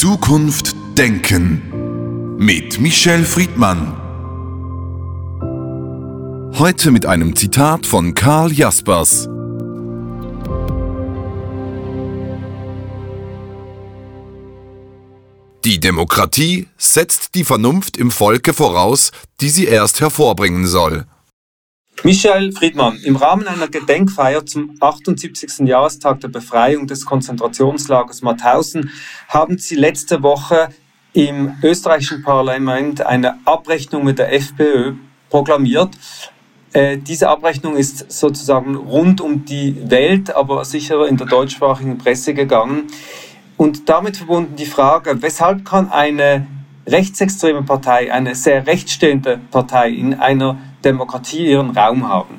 Zukunft denken mit Michel Friedmann. Heute mit einem Zitat von Karl Jaspers. Die Demokratie setzt die Vernunft im Volke voraus, die sie erst hervorbringen soll. Michael Friedmann, im Rahmen einer Gedenkfeier zum 78. Jahrestag der Befreiung des Konzentrationslagers Mauthausen haben Sie letzte Woche im österreichischen Parlament eine Abrechnung mit der FPÖ proklamiert. Äh, diese Abrechnung ist sozusagen rund um die Welt, aber sicher in der deutschsprachigen Presse gegangen. Und damit verbunden die Frage, weshalb kann eine rechtsextreme Partei, eine sehr rechtsstehende Partei in einer Demokratie ihren Raum haben?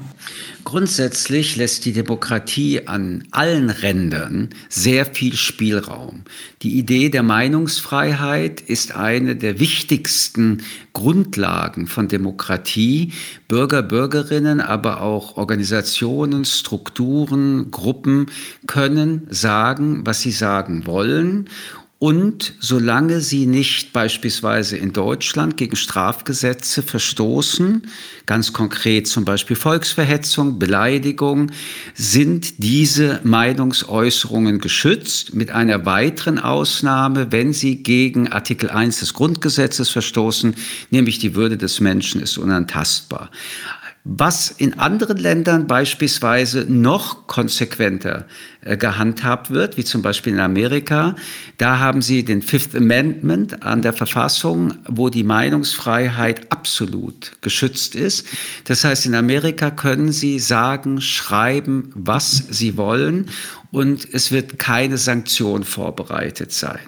Grundsätzlich lässt die Demokratie an allen Rändern sehr viel Spielraum. Die Idee der Meinungsfreiheit ist eine der wichtigsten Grundlagen von Demokratie. Bürger, Bürgerinnen, aber auch Organisationen, Strukturen, Gruppen können sagen, was sie sagen wollen und solange sie nicht beispielsweise in Deutschland gegen Strafgesetze verstoßen, ganz konkret zum Beispiel Volksverhetzung, Beleidigung, sind diese Meinungsäußerungen geschützt, mit einer weiteren Ausnahme, wenn sie gegen Artikel 1 des Grundgesetzes verstoßen, nämlich die Würde des Menschen ist unantastbar. Was in anderen Ländern beispielsweise noch konsequenter äh, gehandhabt wird, wie zum Beispiel in Amerika, da haben sie den Fifth Amendment an der Verfassung, wo die Meinungsfreiheit absolut geschützt ist. Das heißt, in Amerika können sie sagen, schreiben, was sie wollen und es wird keine Sanktion vorbereitet sein.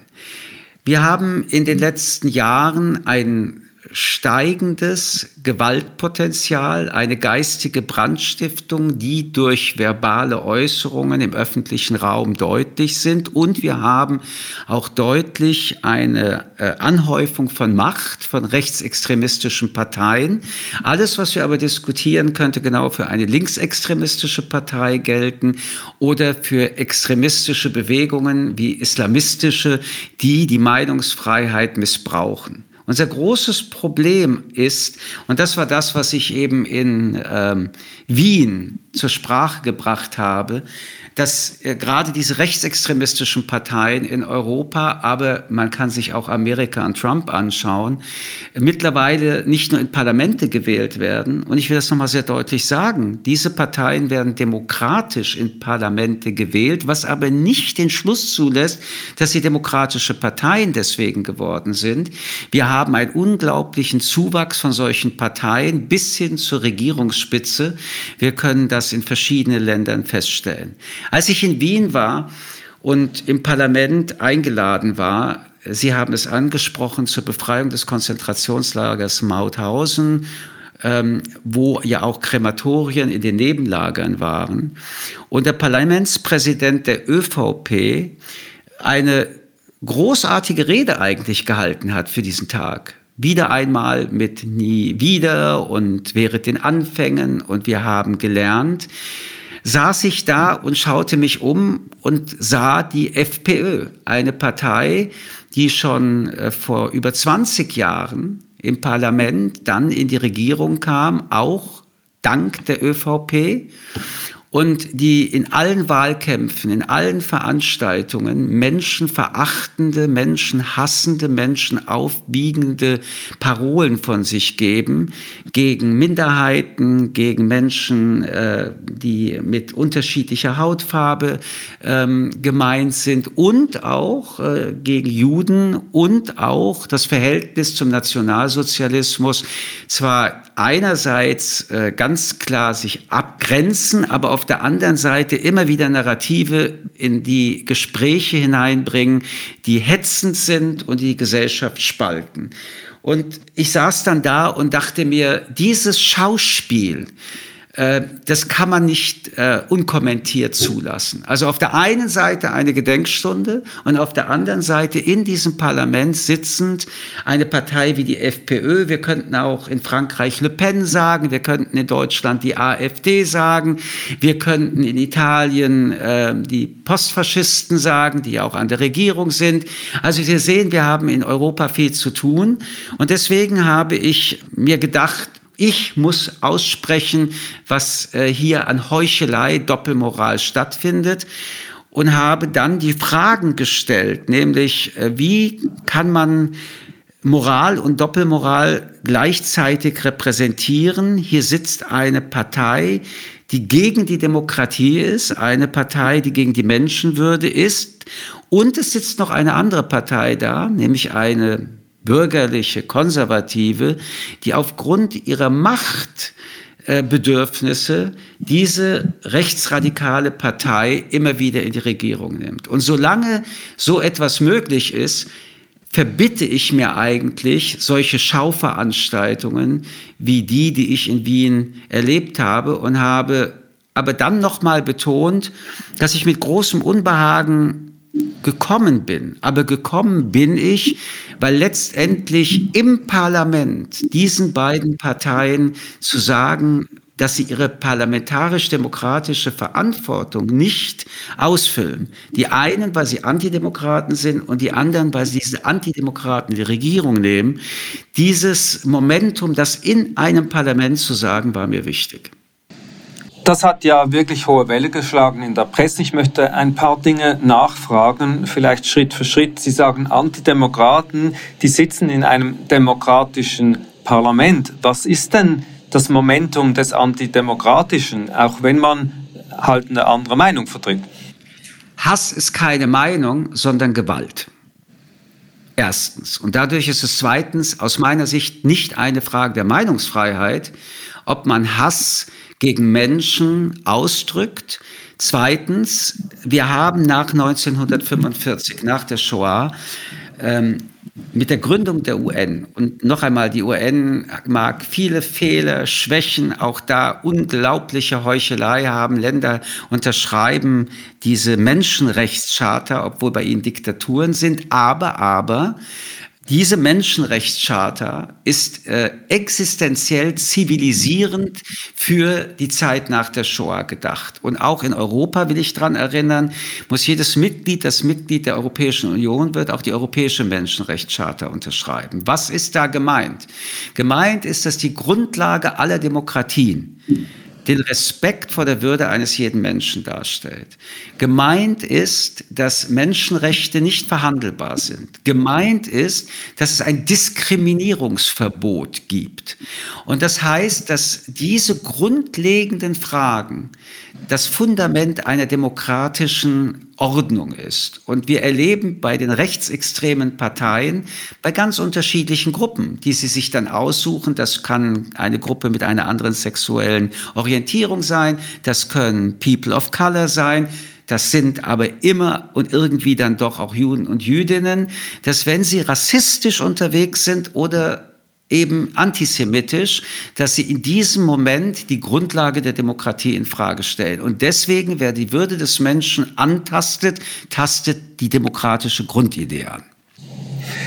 Wir haben in den letzten Jahren ein steigendes Gewaltpotenzial, eine geistige Brandstiftung, die durch verbale Äußerungen im öffentlichen Raum deutlich sind. Und wir haben auch deutlich eine äh, Anhäufung von Macht von rechtsextremistischen Parteien. Alles, was wir aber diskutieren, könnte genau für eine linksextremistische Partei gelten oder für extremistische Bewegungen wie islamistische, die die Meinungsfreiheit missbrauchen. Unser großes Problem ist, und das war das, was ich eben in ähm, Wien zur Sprache gebracht habe, dass äh, gerade diese rechtsextremistischen Parteien in Europa, aber man kann sich auch Amerika und Trump anschauen, mittlerweile nicht nur in Parlamente gewählt werden. Und ich will das nochmal sehr deutlich sagen. Diese Parteien werden demokratisch in Parlamente gewählt, was aber nicht den Schluss zulässt, dass sie demokratische Parteien deswegen geworden sind. Wir haben einen unglaublichen Zuwachs von solchen Parteien bis hin zur Regierungsspitze. Wir können das in verschiedenen Ländern feststellen. Als ich in Wien war und im Parlament eingeladen war, Sie haben es angesprochen, zur Befreiung des Konzentrationslagers Mauthausen, ähm, wo ja auch Krematorien in den Nebenlagern waren. Und der Parlamentspräsident der ÖVP eine großartige Rede eigentlich gehalten hat für diesen Tag wieder einmal mit nie wieder und während den Anfängen. Und wir haben gelernt, saß ich da und schaute mich um und sah die FPÖ, eine Partei, die schon äh, vor über 20 Jahren im Parlament dann in die Regierung kam, auch dank der ÖVP und die in allen Wahlkämpfen, in allen Veranstaltungen menschenverachtende, menschenhassende, menschenaufwiegende Parolen von sich geben gegen Minderheiten, gegen Menschen, äh, die mit unterschiedlicher Hautfarbe ähm, gemeint sind und auch äh, gegen Juden und auch das Verhältnis zum Nationalsozialismus zwar einerseits äh, ganz klar sich abgrenzen, aber auf der anderen Seite immer wieder Narrative in die Gespräche hineinbringen, die hetzend sind und die Gesellschaft spalten. Und ich saß dann da und dachte mir, dieses Schauspiel, das kann man nicht äh, unkommentiert zulassen. Also auf der einen Seite eine Gedenkstunde und auf der anderen Seite in diesem Parlament sitzend eine Partei wie die FPÖ. Wir könnten auch in Frankreich Le Pen sagen, wir könnten in Deutschland die AfD sagen, wir könnten in Italien äh, die Postfaschisten sagen, die auch an der Regierung sind. Also wir sehen, wir haben in Europa viel zu tun und deswegen habe ich mir gedacht, ich muss aussprechen, was äh, hier an Heuchelei, Doppelmoral stattfindet und habe dann die Fragen gestellt, nämlich äh, wie kann man Moral und Doppelmoral gleichzeitig repräsentieren. Hier sitzt eine Partei, die gegen die Demokratie ist, eine Partei, die gegen die Menschenwürde ist. Und es sitzt noch eine andere Partei da, nämlich eine bürgerliche, konservative, die aufgrund ihrer Machtbedürfnisse diese rechtsradikale Partei immer wieder in die Regierung nimmt. Und solange so etwas möglich ist, verbitte ich mir eigentlich solche Schauveranstaltungen wie die, die ich in Wien erlebt habe und habe aber dann nochmal betont, dass ich mit großem Unbehagen gekommen bin. Aber gekommen bin ich, weil letztendlich im Parlament diesen beiden Parteien zu sagen, dass sie ihre parlamentarisch-demokratische Verantwortung nicht ausfüllen. Die einen, weil sie Antidemokraten sind und die anderen, weil sie diese Antidemokraten die Regierung nehmen. Dieses Momentum, das in einem Parlament zu sagen, war mir wichtig. Das hat ja wirklich hohe Welle geschlagen in der Presse. Ich möchte ein paar Dinge nachfragen, vielleicht Schritt für Schritt. Sie sagen, Antidemokraten, die sitzen in einem demokratischen Parlament. Was ist denn das Momentum des Antidemokratischen, auch wenn man halt eine andere Meinung vertritt? Hass ist keine Meinung, sondern Gewalt. Erstens. Und dadurch ist es zweitens aus meiner Sicht nicht eine Frage der Meinungsfreiheit, ob man Hass gegen Menschen ausdrückt. Zweitens, wir haben nach 1945, nach der Shoah, ähm, mit der Gründung der UN und noch einmal, die UN mag viele Fehler, Schwächen, auch da unglaubliche Heuchelei haben. Länder unterschreiben diese Menschenrechtscharta, obwohl bei ihnen Diktaturen sind. Aber, aber, diese Menschenrechtscharta ist äh, existenziell zivilisierend für die Zeit nach der Shoah gedacht. Und auch in Europa will ich daran erinnern, muss jedes Mitglied, das Mitglied der Europäischen Union wird, auch die Europäische Menschenrechtscharta unterschreiben. Was ist da gemeint? Gemeint ist, dass die Grundlage aller Demokratien den Respekt vor der Würde eines jeden Menschen darstellt. Gemeint ist, dass Menschenrechte nicht verhandelbar sind. Gemeint ist, dass es ein Diskriminierungsverbot gibt. Und das heißt, dass diese grundlegenden Fragen das Fundament einer demokratischen Ordnung ist. Und wir erleben bei den rechtsextremen Parteien, bei ganz unterschiedlichen Gruppen, die sie sich dann aussuchen, das kann eine Gruppe mit einer anderen sexuellen Orientierung sein, das können People of Color sein, das sind aber immer und irgendwie dann doch auch Juden und Jüdinnen, dass wenn sie rassistisch unterwegs sind oder eben antisemitisch, dass sie in diesem Moment die Grundlage der Demokratie in Frage stellen. Und deswegen, wer die Würde des Menschen antastet, tastet die demokratische Grundidee an.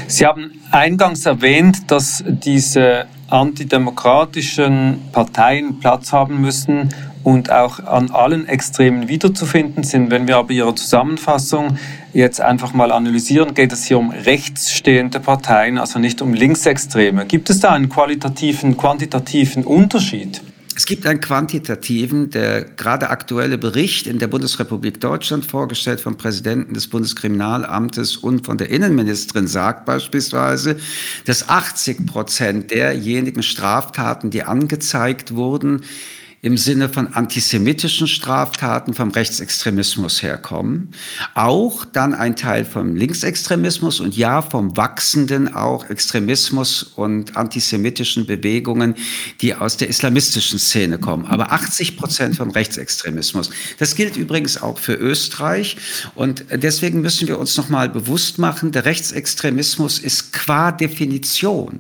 Sie haben eingangs erwähnt, dass diese antidemokratischen Parteien Platz haben müssen und auch an allen Extremen wiederzufinden sind. Wenn wir aber Ihre Zusammenfassung jetzt einfach mal analysieren, geht es hier um rechtsstehende Parteien, also nicht um Linksextreme. Gibt es da einen qualitativen, quantitativen Unterschied? Es gibt einen quantitativen, der gerade aktuelle Bericht in der Bundesrepublik Deutschland vorgestellt vom Präsidenten des Bundeskriminalamtes und von der Innenministerin sagt beispielsweise, dass 80 Prozent derjenigen Straftaten, die angezeigt wurden, im Sinne von antisemitischen Straftaten vom Rechtsextremismus herkommen. Auch dann ein Teil vom Linksextremismus und ja vom wachsenden auch Extremismus und antisemitischen Bewegungen, die aus der islamistischen Szene kommen. Aber 80 Prozent vom Rechtsextremismus. Das gilt übrigens auch für Österreich. Und deswegen müssen wir uns nochmal bewusst machen, der Rechtsextremismus ist qua Definition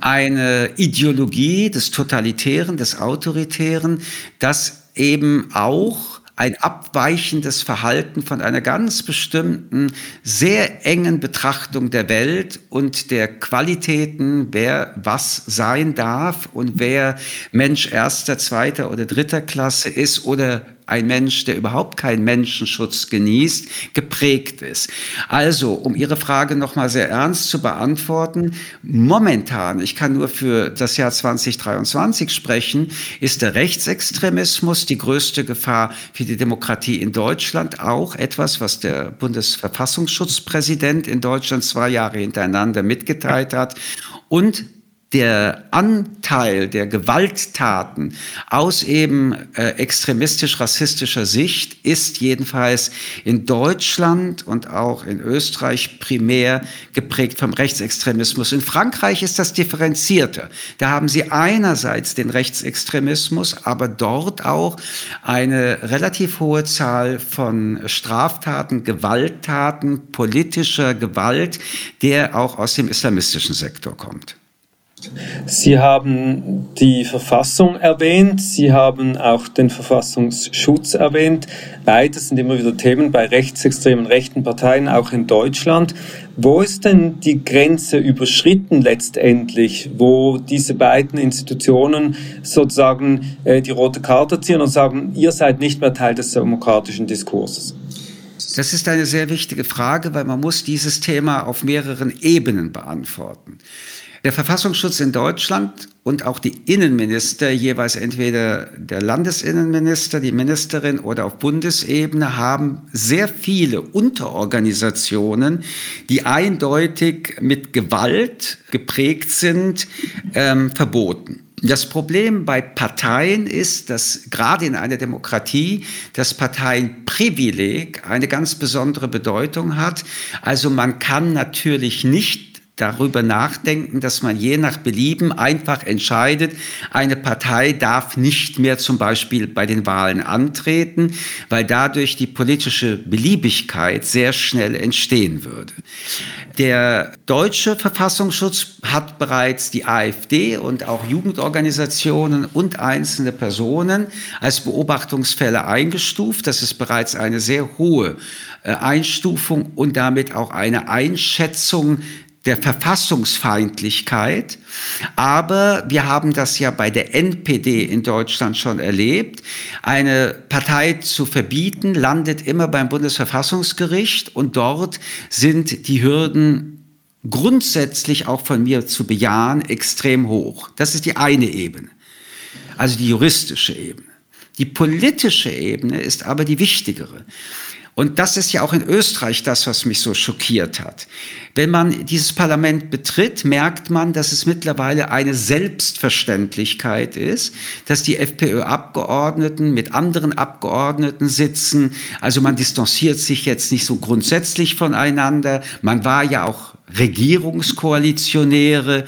eine Ideologie des Totalitären, des Autoritären, erklären, dass eben auch ein abweichendes Verhalten von einer ganz bestimmten, sehr engen Betrachtung der Welt und der Qualitäten, wer was sein darf und wer Mensch erster, zweiter oder dritter Klasse ist oder ein Mensch, der überhaupt keinen Menschenschutz genießt, geprägt ist. Also, um Ihre Frage nochmal sehr ernst zu beantworten, momentan, ich kann nur für das Jahr 2023 sprechen, ist der Rechtsextremismus die größte Gefahr für die Demokratie in Deutschland, auch etwas, was der Bundesverfassungsschutzpräsident in Deutschland zwei Jahre hintereinander mitgeteilt hat. Und der Anteil der Gewalttaten aus eben äh, extremistisch-rassistischer Sicht ist jedenfalls in Deutschland und auch in Österreich primär geprägt vom Rechtsextremismus. In Frankreich ist das differenzierter. Da haben sie einerseits den Rechtsextremismus, aber dort auch eine relativ hohe Zahl von Straftaten, Gewalttaten, politischer Gewalt, der auch aus dem islamistischen Sektor kommt. Sie haben die Verfassung erwähnt, Sie haben auch den Verfassungsschutz erwähnt. Beides sind immer wieder Themen bei rechtsextremen rechten Parteien, auch in Deutschland. Wo ist denn die Grenze überschritten letztendlich, wo diese beiden Institutionen sozusagen äh, die rote Karte ziehen und sagen, ihr seid nicht mehr Teil des demokratischen Diskurses? Das ist eine sehr wichtige Frage, weil man muss dieses Thema auf mehreren Ebenen beantworten. Der Verfassungsschutz in Deutschland und auch die Innenminister, jeweils entweder der Landesinnenminister, die Ministerin oder auf Bundesebene, haben sehr viele Unterorganisationen, die eindeutig mit Gewalt geprägt sind, ähm, verboten. Das Problem bei Parteien ist, dass gerade in einer Demokratie das Parteienprivileg eine ganz besondere Bedeutung hat. Also man kann natürlich nicht darüber nachdenken, dass man je nach Belieben einfach entscheidet, eine Partei darf nicht mehr zum Beispiel bei den Wahlen antreten, weil dadurch die politische Beliebigkeit sehr schnell entstehen würde. Der deutsche Verfassungsschutz hat bereits die AfD und auch Jugendorganisationen und einzelne Personen als Beobachtungsfälle eingestuft. Das ist bereits eine sehr hohe äh, Einstufung und damit auch eine Einschätzung der Verfassungsfeindlichkeit. Aber wir haben das ja bei der NPD in Deutschland schon erlebt. Eine Partei zu verbieten landet immer beim Bundesverfassungsgericht und dort sind die Hürden grundsätzlich auch von mir zu bejahen extrem hoch. Das ist die eine Ebene, also die juristische Ebene. Die politische Ebene ist aber die wichtigere. Und das ist ja auch in Österreich das, was mich so schockiert hat. Wenn man dieses Parlament betritt, merkt man, dass es mittlerweile eine Selbstverständlichkeit ist, dass die FPÖ-Abgeordneten mit anderen Abgeordneten sitzen. Also man distanziert sich jetzt nicht so grundsätzlich voneinander. Man war ja auch Regierungskoalitionäre.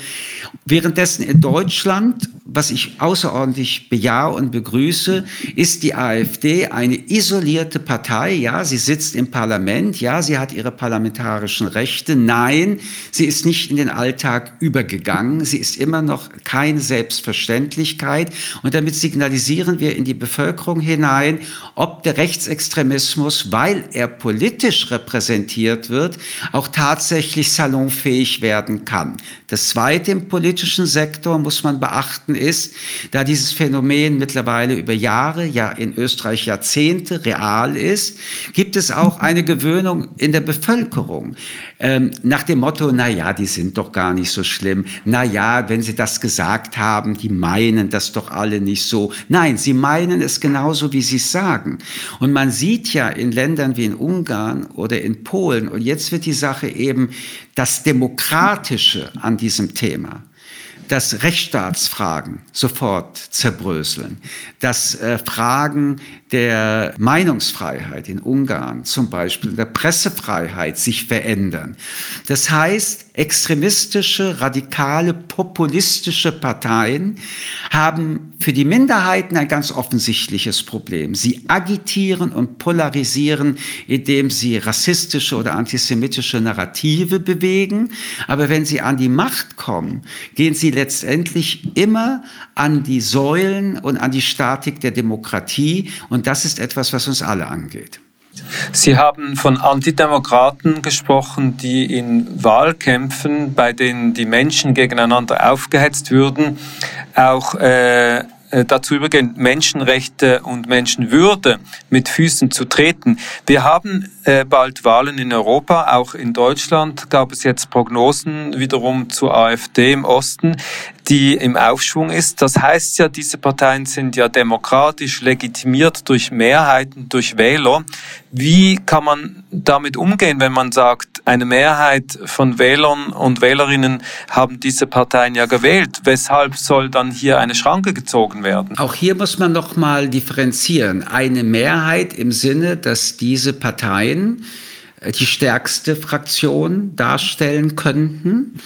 Währenddessen in Deutschland, was ich außerordentlich bejahe und begrüße, ist die AfD eine isolierte Partei. Ja, sie sitzt im Parlament. Ja, sie hat ihre parlamentarischen Rechte. Nein, sie ist nicht in den Alltag übergegangen. Sie ist immer noch keine Selbstverständlichkeit. Und damit signalisieren wir in die Bevölkerung hinein, ob der Rechtsextremismus, weil er politisch repräsentiert wird, auch tatsächlich salonfähig werden kann. Das Zweite im politischen Sektor muss man beachten ist, da dieses Phänomen mittlerweile über Jahre, ja in Österreich Jahrzehnte real ist, gibt es auch eine Gewöhnung in der Bevölkerung ähm, nach dem Motto, na ja, die sind doch gar nicht so schlimm. Na ja, wenn sie das gesagt haben, die meinen das doch alle nicht so. Nein, sie meinen es genauso, wie sie es sagen. Und man sieht ja in Ländern wie in Ungarn oder in Polen, und jetzt wird die Sache eben das Demokratische an diesem Thema dass Rechtsstaatsfragen sofort zerbröseln, dass äh, Fragen der Meinungsfreiheit in Ungarn zum Beispiel, der Pressefreiheit sich verändern. Das heißt, extremistische, radikale, populistische Parteien haben für die Minderheiten ein ganz offensichtliches Problem. Sie agitieren und polarisieren, indem sie rassistische oder antisemitische Narrative bewegen. Aber wenn sie an die Macht kommen, gehen sie letztendlich immer an die Säulen und an die Statik der Demokratie. Und das ist etwas, was uns alle angeht. Sie haben von Antidemokraten gesprochen, die in Wahlkämpfen, bei denen die Menschen gegeneinander aufgehetzt würden, auch äh, dazu übergehen, Menschenrechte und Menschenwürde mit Füßen zu treten. Wir haben äh, bald Wahlen in Europa, auch in Deutschland gab es jetzt Prognosen wiederum zur AfD im Osten, die im Aufschwung ist. Das heißt ja, diese Parteien sind ja demokratisch legitimiert durch Mehrheiten, durch Wähler. Wie kann man damit umgehen, wenn man sagt, eine Mehrheit von Wählern und Wählerinnen haben diese Parteien ja gewählt? Weshalb soll dann hier eine Schranke gezogen werden? Auch hier muss man noch mal differenzieren. Eine Mehrheit im Sinne, dass diese Parteien äh, die stärkste Fraktion darstellen könnten.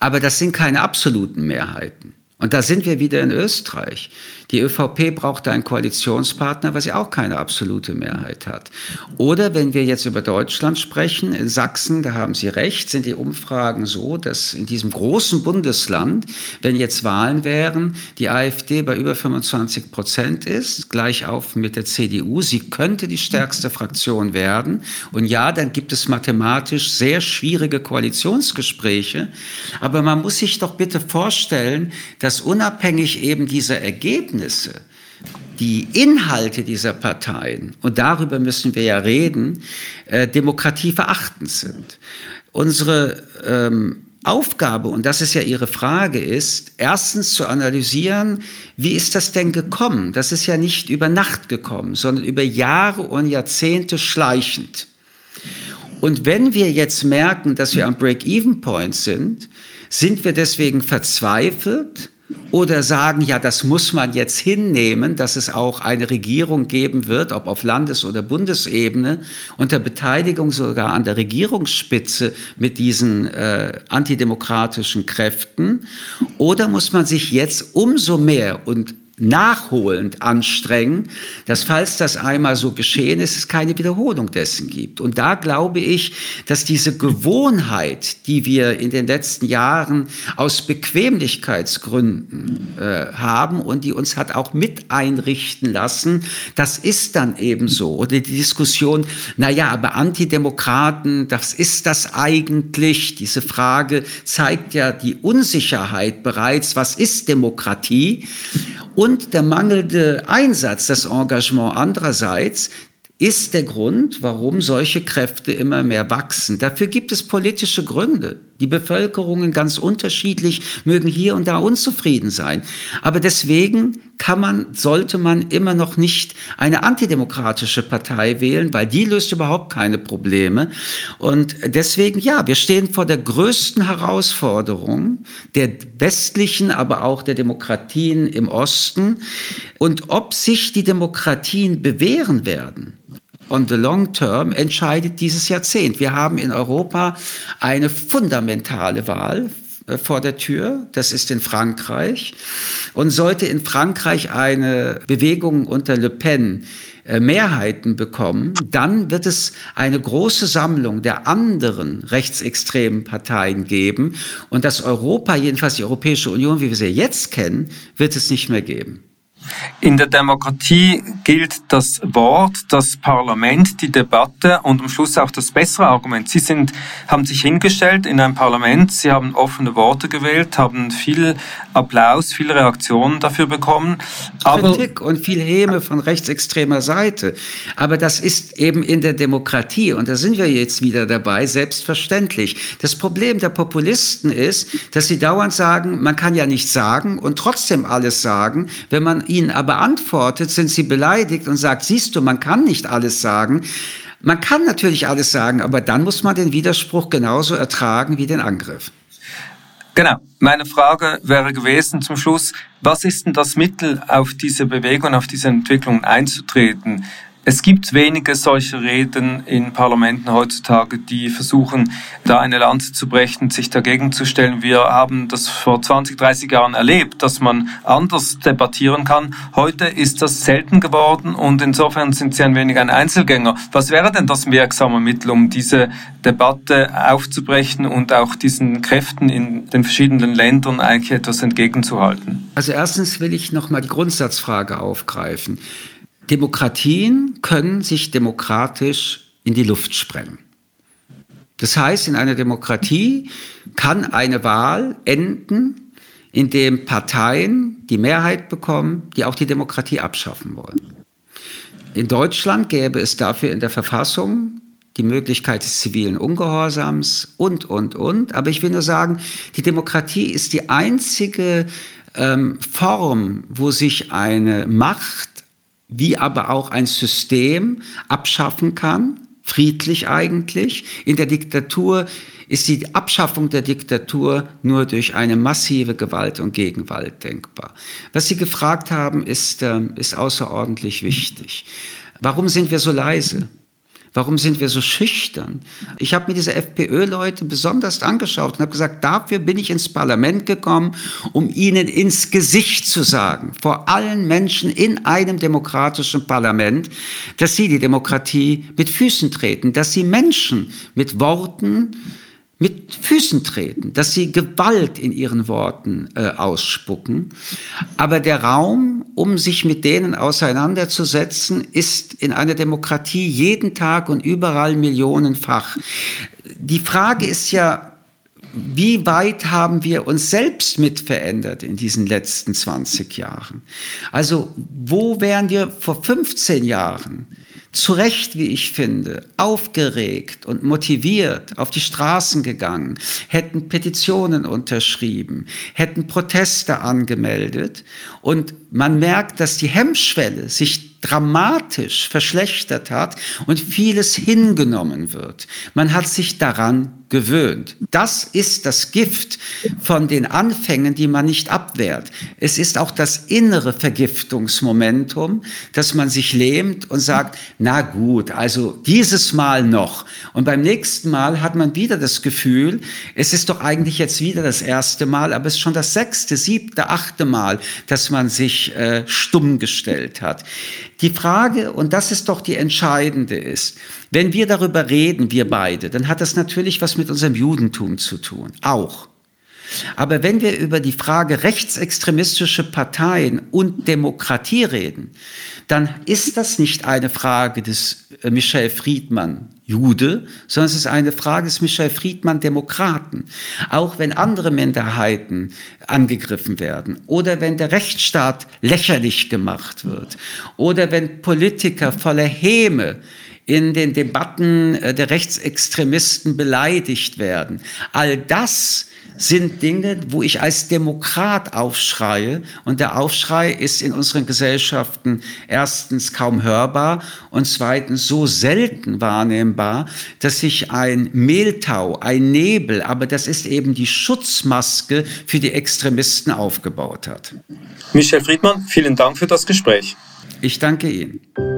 Aber das sind keine absoluten Mehrheiten. Und da sind wir wieder in Österreich. Die ÖVP braucht einen Koalitionspartner, weil sie auch keine absolute Mehrheit hat. Oder wenn wir jetzt über Deutschland sprechen, in Sachsen, da haben Sie recht, sind die Umfragen so, dass in diesem großen Bundesland, wenn jetzt Wahlen wären, die AfD bei über 25 Prozent ist, gleich auf mit der CDU. Sie könnte die stärkste Fraktion werden. Und ja, dann gibt es mathematisch sehr schwierige Koalitionsgespräche. Aber man muss sich doch bitte vorstellen, dass unabhängig eben dieser Ergebnisse, Ergebnisse, die Inhalte dieser Parteien, und darüber müssen wir ja reden, äh, demokratieverachtend sind. Unsere ähm, Aufgabe, und das ist ja Ihre Frage, ist, erstens zu analysieren, wie ist das denn gekommen? Das ist ja nicht über Nacht gekommen, sondern über Jahre und Jahrzehnte schleichend. Und wenn wir jetzt merken, dass wir am Break-Even-Point sind, sind wir deswegen verzweifelt oder sagen, ja, das muss man jetzt hinnehmen, dass es auch eine Regierung geben wird, ob auf Landes- oder Bundesebene, unter Beteiligung sogar an der Regierungsspitze mit diesen äh, antidemokratischen Kräften. Oder muss man sich jetzt umso mehr und nachholend anstrengen, dass falls das einmal so geschehen ist, es keine Wiederholung dessen gibt. Und da glaube ich, dass diese Gewohnheit, die wir in den letzten Jahren aus Bequemlichkeitsgründen äh, haben und die uns hat auch mit einrichten lassen, das ist dann eben so. Oder die Diskussion, na ja, aber Antidemokraten, das ist das eigentlich? Diese Frage zeigt ja die Unsicherheit bereits, was ist Demokratie? Und der mangelnde Einsatz, das Engagement andererseits, ist der Grund, warum solche Kräfte immer mehr wachsen. Dafür gibt es politische Gründe. Die Bevölkerungen ganz unterschiedlich mögen hier und da unzufrieden sein. Aber deswegen kann man, sollte man immer noch nicht eine antidemokratische Partei wählen, weil die löst überhaupt keine Probleme. Und deswegen, ja, wir stehen vor der größten Herausforderung der westlichen, aber auch der Demokratien im Osten. Und ob sich die Demokratien bewähren werden, on the long term entscheidet dieses Jahrzehnt. Wir haben in Europa eine fundamentale Wahl äh, vor der Tür. Das ist in Frankreich. Und sollte in Frankreich eine Bewegung unter Le Pen äh, Mehrheiten bekommen, dann wird es eine große Sammlung der anderen rechtsextremen Parteien geben. Und das Europa, jedenfalls die Europäische Union, wie wir sie jetzt kennen, wird es nicht mehr geben. In der Demokratie gilt das Wort, das Parlament, die Debatte und am Schluss auch das bessere Argument. Sie sind, haben sich hingestellt in ein Parlament, Sie haben offene Worte gewählt, haben viel Applaus, viele Reaktionen dafür bekommen. Aber Kritik und viel Häme von rechtsextremer Seite. Aber das ist eben in der Demokratie, und da sind wir jetzt wieder dabei, selbstverständlich. Das Problem der Populisten ist, dass sie dauernd sagen, man kann ja nichts sagen und trotzdem alles sagen, wenn man ihnen aber antwortet, sind sie beleidigt und sagt, siehst du, man kann nicht alles sagen. Man kann natürlich alles sagen, aber dann muss man den Widerspruch genauso ertragen wie den Angriff. Genau. Meine Frage wäre gewesen zum Schluss, was ist denn das Mittel, auf diese Bewegung, auf diese Entwicklung einzutreten? Es gibt wenige solche Reden in Parlamenten heutzutage, die versuchen, da eine Lanze zu brechen, sich dagegen zu stellen. Wir haben das vor 20, 30 Jahren erlebt, dass man anders debattieren kann. Heute ist das selten geworden und insofern sind Sie ein wenig ein Einzelgänger. Was wäre denn das wirksame Mittel, um diese Debatte aufzubrechen und auch diesen Kräften in den verschiedenen Ländern eigentlich etwas entgegenzuhalten? Also erstens will ich noch mal die Grundsatzfrage aufgreifen. Demokratien können sich demokratisch in die Luft sprengen. Das heißt, in einer Demokratie kann eine Wahl enden, indem Parteien die Mehrheit bekommen, die auch die Demokratie abschaffen wollen. In Deutschland gäbe es dafür in der Verfassung die Möglichkeit des zivilen Ungehorsams und, und, und. Aber ich will nur sagen, die Demokratie ist die einzige ähm, Form, wo sich eine Macht wie aber auch ein System abschaffen kann, friedlich eigentlich. In der Diktatur ist die Abschaffung der Diktatur nur durch eine massive Gewalt und Gegenwalt denkbar. Was Sie gefragt haben, ist, ähm, ist außerordentlich wichtig. Warum sind wir so leise? Warum sind wir so schüchtern? Ich habe mir diese FPÖ-Leute besonders angeschaut und habe gesagt, dafür bin ich ins Parlament gekommen, um ihnen ins Gesicht zu sagen, vor allen Menschen in einem demokratischen Parlament, dass sie die Demokratie mit Füßen treten, dass sie Menschen mit Worten, mit Füßen treten, dass sie Gewalt in ihren Worten äh, ausspucken. Aber der Raum, um sich mit denen auseinanderzusetzen, ist in einer Demokratie jeden Tag und überall millionenfach. Die Frage ist ja, wie weit haben wir uns selbst mit verändert in diesen letzten 20 Jahren? Also, wo wären wir vor 15 Jahren? Zu Recht, wie ich finde, aufgeregt und motiviert auf die Straßen gegangen, hätten Petitionen unterschrieben, hätten Proteste angemeldet und man merkt, dass die Hemmschwelle sich dramatisch verschlechtert hat und vieles hingenommen wird. Man hat sich daran gewöhnt. Das ist das Gift von den Anfängen, die man nicht abwehrt. Es ist auch das innere Vergiftungsmomentum, dass man sich lähmt und sagt, na gut, also dieses Mal noch. Und beim nächsten Mal hat man wieder das Gefühl, es ist doch eigentlich jetzt wieder das erste Mal, aber es ist schon das sechste, siebte, achte Mal, dass man sich äh, stumm gestellt hat. Die Frage, und das ist doch die entscheidende ist, wenn wir darüber reden, wir beide, dann hat das natürlich was mit unserem Judentum zu tun, auch. Aber wenn wir über die Frage rechtsextremistische Parteien und Demokratie reden, dann ist das nicht eine Frage des äh, Michel Friedmann Jude, sondern es ist eine Frage des Michel Friedmann Demokraten. Auch wenn andere Minderheiten angegriffen werden oder wenn der Rechtsstaat lächerlich gemacht wird oder wenn Politiker voller Häme in den Debatten äh, der Rechtsextremisten beleidigt werden. All das sind Dinge, wo ich als Demokrat aufschreie. Und der Aufschrei ist in unseren Gesellschaften erstens kaum hörbar und zweitens so selten wahrnehmbar, dass sich ein Mehltau, ein Nebel, aber das ist eben die Schutzmaske für die Extremisten aufgebaut hat. Michel Friedmann, vielen Dank für das Gespräch. Ich danke Ihnen.